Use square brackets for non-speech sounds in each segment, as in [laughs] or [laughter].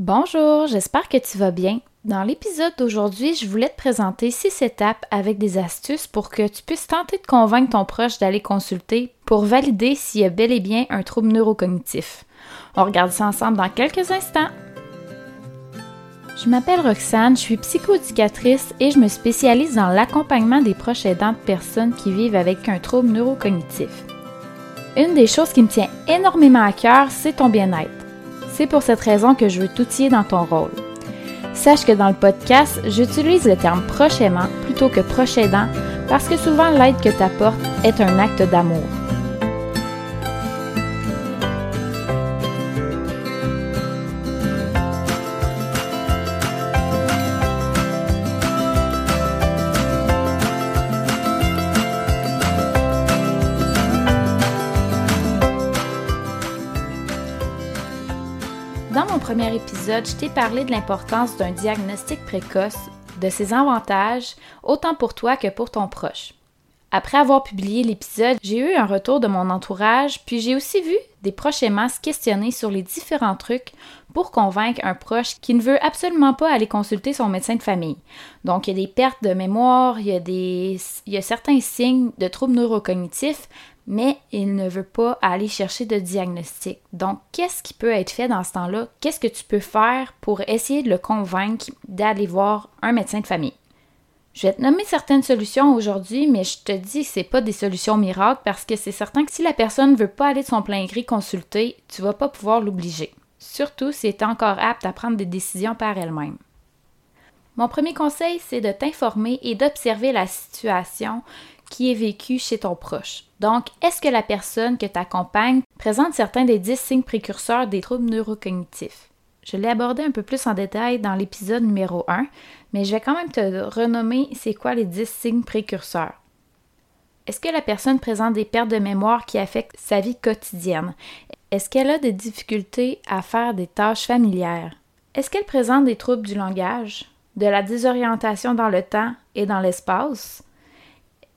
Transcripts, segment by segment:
Bonjour, j'espère que tu vas bien. Dans l'épisode d'aujourd'hui, je voulais te présenter six étapes avec des astuces pour que tu puisses tenter de convaincre ton proche d'aller consulter pour valider s'il y a bel et bien un trouble neurocognitif. On regarde ça ensemble dans quelques instants. Je m'appelle Roxane, je suis psychoéducatrice et je me spécialise dans l'accompagnement des proches aidants de personnes qui vivent avec un trouble neurocognitif. Une des choses qui me tient énormément à cœur, c'est ton bien-être. C'est pour cette raison que je veux t'outiller dans ton rôle. Sache que dans le podcast, j'utilise le terme proche aimant plutôt que proche aidant parce que souvent l'aide que tu apportes est un acte d'amour. Premier épisode, je t'ai parlé de l'importance d'un diagnostic précoce, de ses avantages, autant pour toi que pour ton proche. Après avoir publié l'épisode, j'ai eu un retour de mon entourage, puis j'ai aussi vu des proches aimants se questionner sur les différents trucs pour convaincre un proche qui ne veut absolument pas aller consulter son médecin de famille. Donc, il y a des pertes de mémoire, il y a, il y a certains signes de troubles neurocognitifs, mais il ne veut pas aller chercher de diagnostic. Donc, qu'est-ce qui peut être fait dans ce temps-là? Qu'est-ce que tu peux faire pour essayer de le convaincre d'aller voir un médecin de famille? Je vais te nommer certaines solutions aujourd'hui, mais je te dis que ce pas des solutions miracles parce que c'est certain que si la personne ne veut pas aller de son plein gré consulter, tu vas pas pouvoir l'obliger. Surtout si elle est encore apte à prendre des décisions par elle-même. Mon premier conseil, c'est de t'informer et d'observer la situation qui est vécue chez ton proche. Donc, est-ce que la personne que tu accompagnes présente certains des 10 signes précurseurs des troubles neurocognitifs? Je l'ai abordé un peu plus en détail dans l'épisode numéro 1, mais je vais quand même te renommer c'est quoi les 10 signes précurseurs? Est-ce que la personne présente des pertes de mémoire qui affectent sa vie quotidienne? Est-ce qu'elle a des difficultés à faire des tâches familières? Est-ce qu'elle présente des troubles du langage, de la désorientation dans le temps et dans l'espace?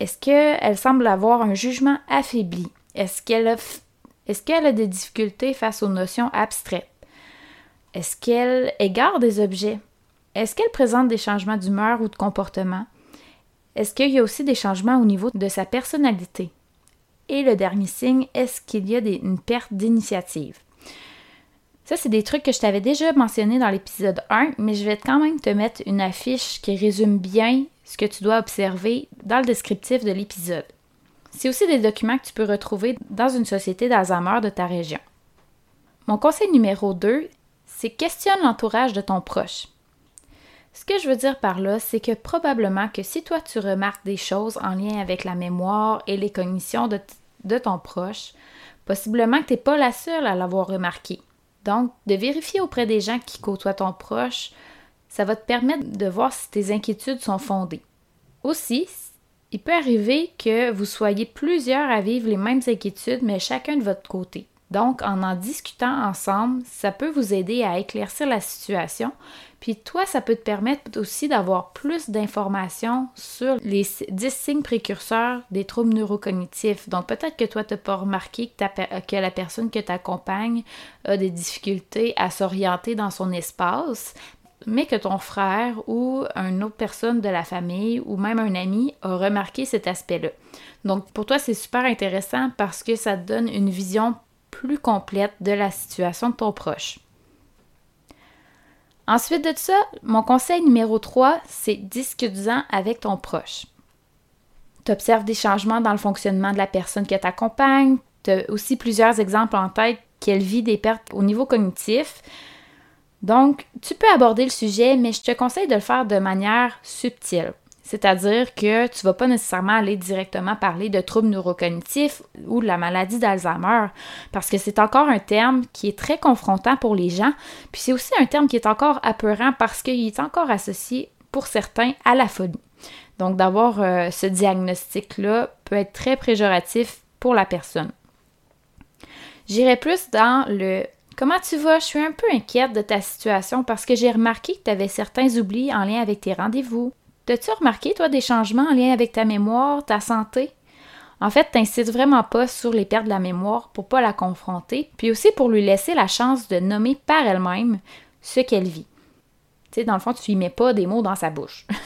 Est-ce qu'elle semble avoir un jugement affaibli? Est-ce qu'elle a, est qu'elle a des difficultés face aux notions abstraites? Est-ce qu'elle égare des objets? Est-ce qu'elle présente des changements d'humeur ou de comportement? Est-ce qu'il y a aussi des changements au niveau de sa personnalité? Et le dernier signe, est-ce qu'il y a une perte d'initiative? Ça, c'est des trucs que je t'avais déjà mentionné dans l'épisode 1, mais je vais quand même te mettre une affiche qui résume bien ce que tu dois observer dans le descriptif de l'épisode. C'est aussi des documents que tu peux retrouver dans une société d'Alzheimer de ta région. Mon conseil numéro 2, c'est questionne l'entourage de ton proche. Ce que je veux dire par là, c'est que probablement que si toi tu remarques des choses en lien avec la mémoire et les cognitions de, de ton proche, possiblement que tu n'es pas la seule à l'avoir remarqué. Donc, de vérifier auprès des gens qui côtoient ton proche, ça va te permettre de voir si tes inquiétudes sont fondées. Aussi, il peut arriver que vous soyez plusieurs à vivre les mêmes inquiétudes, mais chacun de votre côté. Donc, en en discutant ensemble, ça peut vous aider à éclaircir la situation. Puis toi, ça peut te permettre aussi d'avoir plus d'informations sur les 10 signes précurseurs des troubles neurocognitifs. Donc, peut-être que toi, tu n'as pas remarqué que, que la personne que tu accompagnes a des difficultés à s'orienter dans son espace, mais que ton frère ou une autre personne de la famille ou même un ami a remarqué cet aspect-là. Donc pour toi, c'est super intéressant parce que ça te donne une vision plus complète de la situation de ton proche. Ensuite de ça, mon conseil numéro 3, c'est discute-en avec ton proche. Tu observes des changements dans le fonctionnement de la personne qui t'accompagne. Tu as aussi plusieurs exemples en tête qu'elle vit des pertes au niveau cognitif. Donc, tu peux aborder le sujet, mais je te conseille de le faire de manière subtile. C'est-à-dire que tu ne vas pas nécessairement aller directement parler de troubles neurocognitifs ou de la maladie d'Alzheimer, parce que c'est encore un terme qui est très confrontant pour les gens, puis c'est aussi un terme qui est encore apeurant parce qu'il est encore associé pour certains à la folie. Donc d'avoir euh, ce diagnostic-là peut être très péjoratif pour la personne. J'irai plus dans le Comment tu vas? Je suis un peu inquiète de ta situation parce que j'ai remarqué que tu avais certains oublis en lien avec tes rendez-vous. T'as-tu remarqué, toi, des changements en lien avec ta mémoire, ta santé? En fait, t'incites vraiment pas sur les pertes de la mémoire pour pas la confronter, puis aussi pour lui laisser la chance de nommer par elle-même ce qu'elle vit. Tu sais, dans le fond, tu lui mets pas des mots dans sa bouche. [laughs]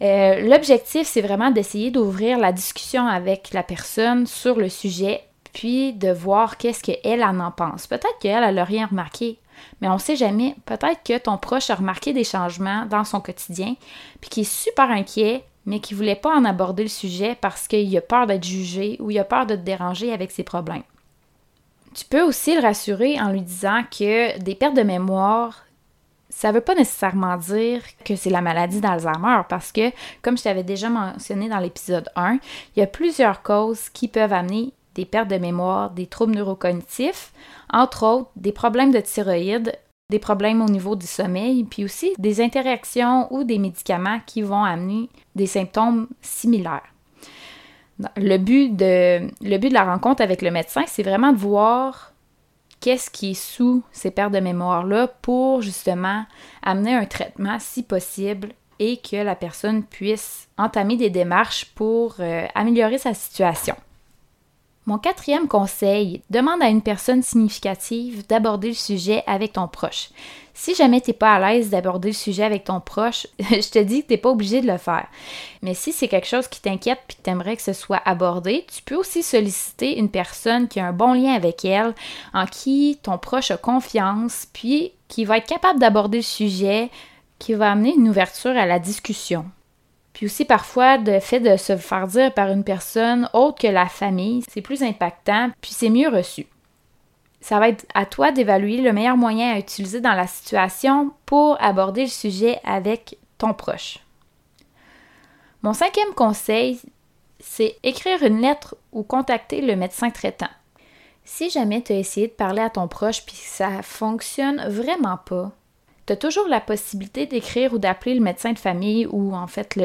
Euh, l'objectif, c'est vraiment d'essayer d'ouvrir la discussion avec la personne sur le sujet, puis de voir qu'est-ce qu'elle en en pense. Peut-être qu'elle, elle n'a rien remarqué, mais on ne sait jamais. Peut-être que ton proche a remarqué des changements dans son quotidien, puis qui est super inquiet, mais qui ne voulait pas en aborder le sujet parce qu'il a peur d'être jugé ou il a peur de te déranger avec ses problèmes. Tu peux aussi le rassurer en lui disant que des pertes de mémoire, ça ne veut pas nécessairement dire que c'est la maladie d'Alzheimer parce que, comme je t'avais déjà mentionné dans l'épisode 1, il y a plusieurs causes qui peuvent amener des pertes de mémoire, des troubles neurocognitifs, entre autres des problèmes de thyroïde, des problèmes au niveau du sommeil, puis aussi des interactions ou des médicaments qui vont amener des symptômes similaires. Le but de, la rencontre avec le médecin, c'est vraiment de voir qu'est-ce qui est sous ces pertes de mémoire-là pour justement amener un traitement si possible et que la personne puisse entamer des démarches pour euh, améliorer sa situation. Mon quatrième conseil, demande à une personne significative d'aborder le sujet avec ton proche. Si jamais tu n'es pas à l'aise d'aborder le sujet avec ton proche, [laughs] je te dis que tu n'es pas obligé de le faire. Mais si c'est quelque chose qui t'inquiète et que tu aimerais que ce soit abordé, tu peux aussi solliciter une personne qui a un bon lien avec elle, en qui ton proche a confiance, puis qui va être capable d'aborder le sujet, qui va amener une ouverture à la discussion. Puis aussi parfois, le fait de se faire dire par une personne autre que la famille, c'est plus impactant, puis c'est mieux reçu. Ça va être à toi d'évaluer le meilleur moyen à utiliser dans la situation pour aborder le sujet avec ton proche. Mon cinquième conseil, c'est écrire une lettre ou contacter le médecin traitant. Si jamais tu as essayé de parler à ton proche puis que ça fonctionne vraiment pas, tu as toujours la possibilité d'écrire ou d'appeler le médecin de famille ou en fait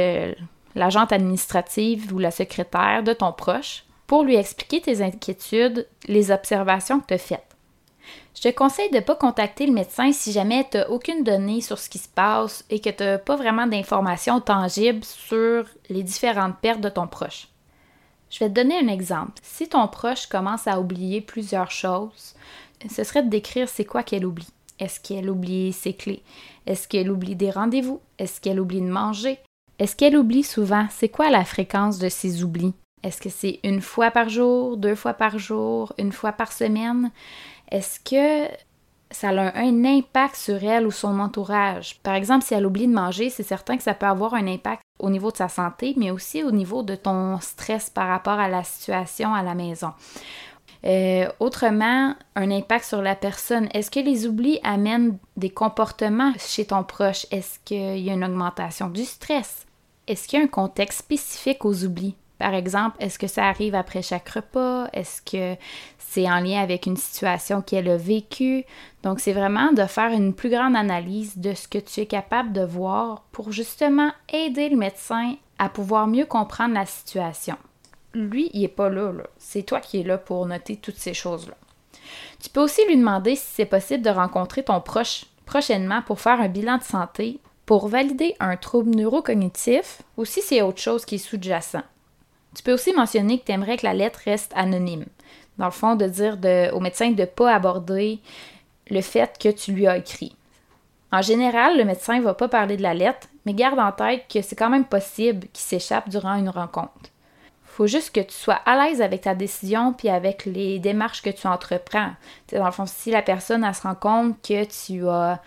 l'agente administrative ou la secrétaire de ton proche pour lui expliquer tes inquiétudes, les observations que tu as faites. Je te conseille de ne pas contacter le médecin si jamais tu n'as aucune donnée sur ce qui se passe et que tu n'as pas vraiment d'informations tangibles sur les différentes pertes de ton proche. Je vais te donner un exemple. Si ton proche commence à oublier plusieurs choses, ce serait de décrire c'est quoi qu'elle oublie. Est-ce qu'elle oublie ses clés? Est-ce qu'elle oublie des rendez-vous? Est-ce qu'elle oublie de manger? Est-ce qu'elle oublie souvent? C'est quoi la fréquence de ses oublis? Est-ce que c'est une fois par jour, deux fois par jour, une fois par semaine? Est-ce que ça a un impact sur elle ou son entourage? Par exemple, si elle oublie de manger, c'est certain que ça peut avoir un impact au niveau de sa santé, mais aussi au niveau de ton stress par rapport à la situation à la maison. Euh, autrement, un impact sur la personne. Est-ce que les oublis amènent des comportements chez ton proche? Est-ce qu'il y a une augmentation du stress? Est-ce qu'il y a un contexte spécifique aux oublis? Par exemple, est-ce que ça arrive après chaque repas? Est-ce que c'est en lien avec une situation qu'elle a vécue? Donc, c'est vraiment de faire une plus grande analyse de ce que tu es capable de voir pour justement aider le médecin à pouvoir mieux comprendre la situation lui, il n'est pas là. C'est toi qui es là pour noter toutes ces choses-là. Tu peux aussi lui demander si c'est possible de rencontrer ton proche prochainement pour faire un bilan de santé, pour valider un trouble neurocognitif ou si c'est autre chose qui est sous-jacent. Tu peux aussi mentionner que tu aimerais que la lettre reste anonyme. Dans le fond, de dire au médecin de ne pas aborder le fait que tu lui as écrit. En général, le médecin ne va pas parler de la lettre, mais garde en tête que c'est quand même possible qu'il s'échappe durant une rencontre faut juste que tu sois à l'aise avec ta décision puis avec les démarches que tu entreprends. dans le fond, si la personne se rend compte que tu as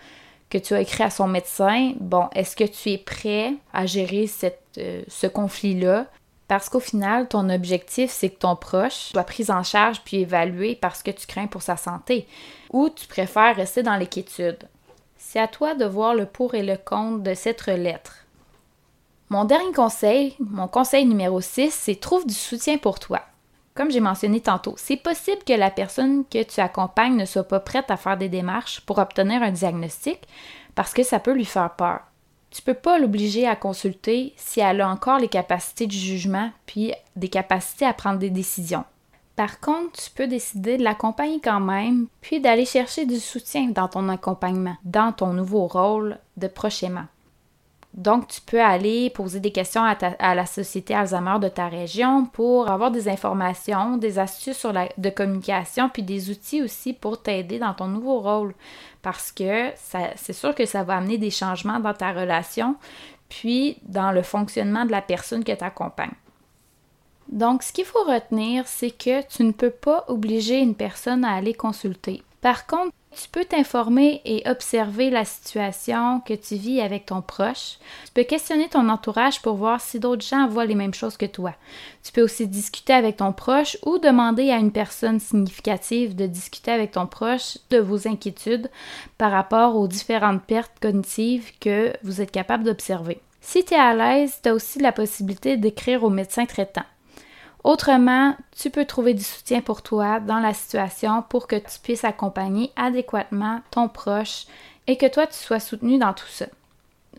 que tu as écrit à son médecin, bon, est-ce que tu es prêt à gérer euh, ce conflit-là? Parce qu'au final, ton objectif, c'est que ton proche soit pris en charge puis évalué parce que tu crains pour sa santé. Ou tu préfères rester dans l'inquiétude. C'est à toi de voir le pour et le contre de cette lettre. Mon dernier conseil, mon conseil numéro 6, c'est trouve du soutien pour toi. Comme j'ai mentionné tantôt, c'est possible que la personne que tu accompagnes ne soit pas prête à faire des démarches pour obtenir un diagnostic parce que ça peut lui faire peur. Tu peux pas l'obliger à consulter si elle a encore les capacités du jugement puis des capacités à prendre des décisions. Par contre, tu peux décider de l'accompagner quand même, puis d'aller chercher du soutien dans ton accompagnement, dans ton nouveau rôle de prochainement. Donc, tu peux aller poser des questions à, la Société Alzheimer de ta région pour avoir des informations, des astuces sur de communication, puis des outils aussi pour t'aider dans ton nouveau rôle. Parce que c'est sûr que ça va amener des changements dans ta relation, puis dans le fonctionnement de la personne que tu accompagnes. Donc, ce qu'il faut retenir, c'est que tu ne peux pas obliger une personne à aller consulter. Par contre, tu peux t'informer et observer la situation que tu vis avec ton proche. Tu peux questionner ton entourage pour voir si d'autres gens voient les mêmes choses que toi. Tu peux aussi discuter avec ton proche ou demander à une personne significative de discuter avec ton proche de vos inquiétudes par rapport aux différentes pertes cognitives que vous êtes capable d'observer. Si tu es à l'aise, tu as aussi la possibilité d'écrire au médecin traitant. Autrement, tu peux trouver du soutien pour toi dans la situation pour que tu puisses accompagner adéquatement ton proche et que toi, tu sois soutenu dans tout ça.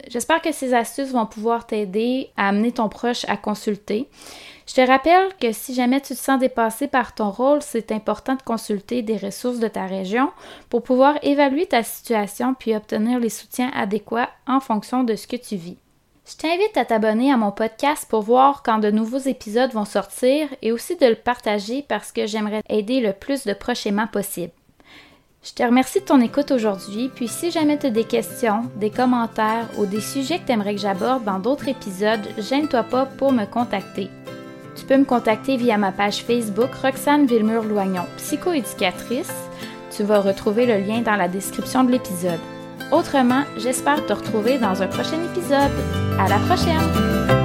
J'espère que ces astuces vont pouvoir t'aider à amener ton proche à consulter. Je te rappelle que si jamais tu te sens dépassé par ton rôle, c'est important de consulter des ressources de ta région pour pouvoir évaluer ta situation puis obtenir les soutiens adéquats en fonction de ce que tu vis. Je t'invite à t'abonner à mon podcast pour voir quand de nouveaux épisodes vont sortir et aussi de le partager parce que j'aimerais aider le plus de prochainement possible. Je te remercie de ton écoute aujourd'hui, puis si jamais tu as des questions, des commentaires ou des sujets que tu aimerais que j'aborde dans d'autres épisodes, gêne-toi pas pour me contacter. Tu peux me contacter via ma page Facebook Roxane Villemur-Loignon, psychoéducatrice. Tu vas retrouver le lien dans la description de l'épisode. Autrement, j'espère te retrouver dans un prochain épisode. À la prochaine!